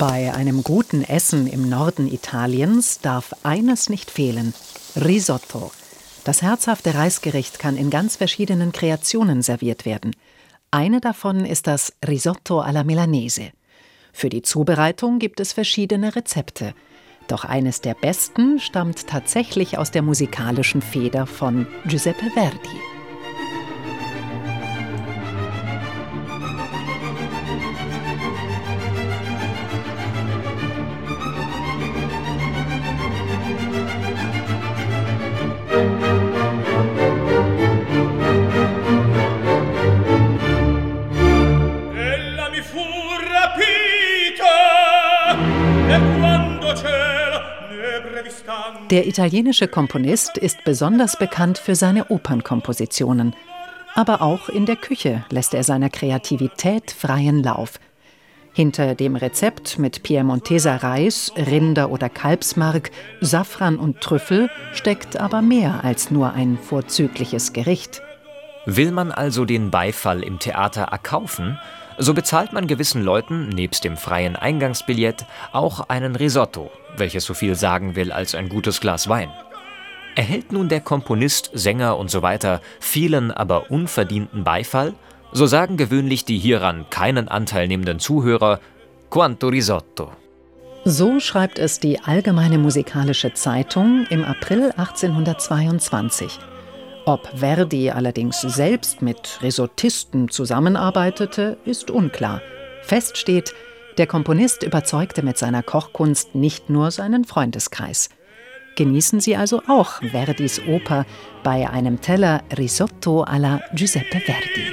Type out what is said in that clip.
Bei einem guten Essen im Norden Italiens darf eines nicht fehlen: Risotto. Das herzhafte Reisgericht kann in ganz verschiedenen Kreationen serviert werden. Eine davon ist das Risotto alla Milanese. Für die Zubereitung gibt es verschiedene Rezepte. Doch eines der besten stammt tatsächlich aus der musikalischen Feder von Giuseppe Verdi. Der italienische Komponist ist besonders bekannt für seine Opernkompositionen. Aber auch in der Küche lässt er seiner Kreativität freien Lauf. Hinter dem Rezept mit Piemonteser Reis, Rinder- oder Kalbsmark, Safran und Trüffel steckt aber mehr als nur ein vorzügliches Gericht. Will man also den Beifall im Theater erkaufen, so bezahlt man gewissen Leuten nebst dem freien Eingangsbillett auch einen Risotto, welches so viel sagen will als ein gutes Glas Wein. Erhält nun der Komponist, Sänger usw. So vielen, aber unverdienten Beifall, so sagen gewöhnlich die hieran keinen Anteil nehmenden Zuhörer Quanto Risotto. So schreibt es die Allgemeine Musikalische Zeitung im April 1822. Ob Verdi allerdings selbst mit Risottisten zusammenarbeitete, ist unklar. Fest steht, der Komponist überzeugte mit seiner Kochkunst nicht nur seinen Freundeskreis. Genießen Sie also auch Verdis Oper bei einem Teller Risotto alla Giuseppe Verdi.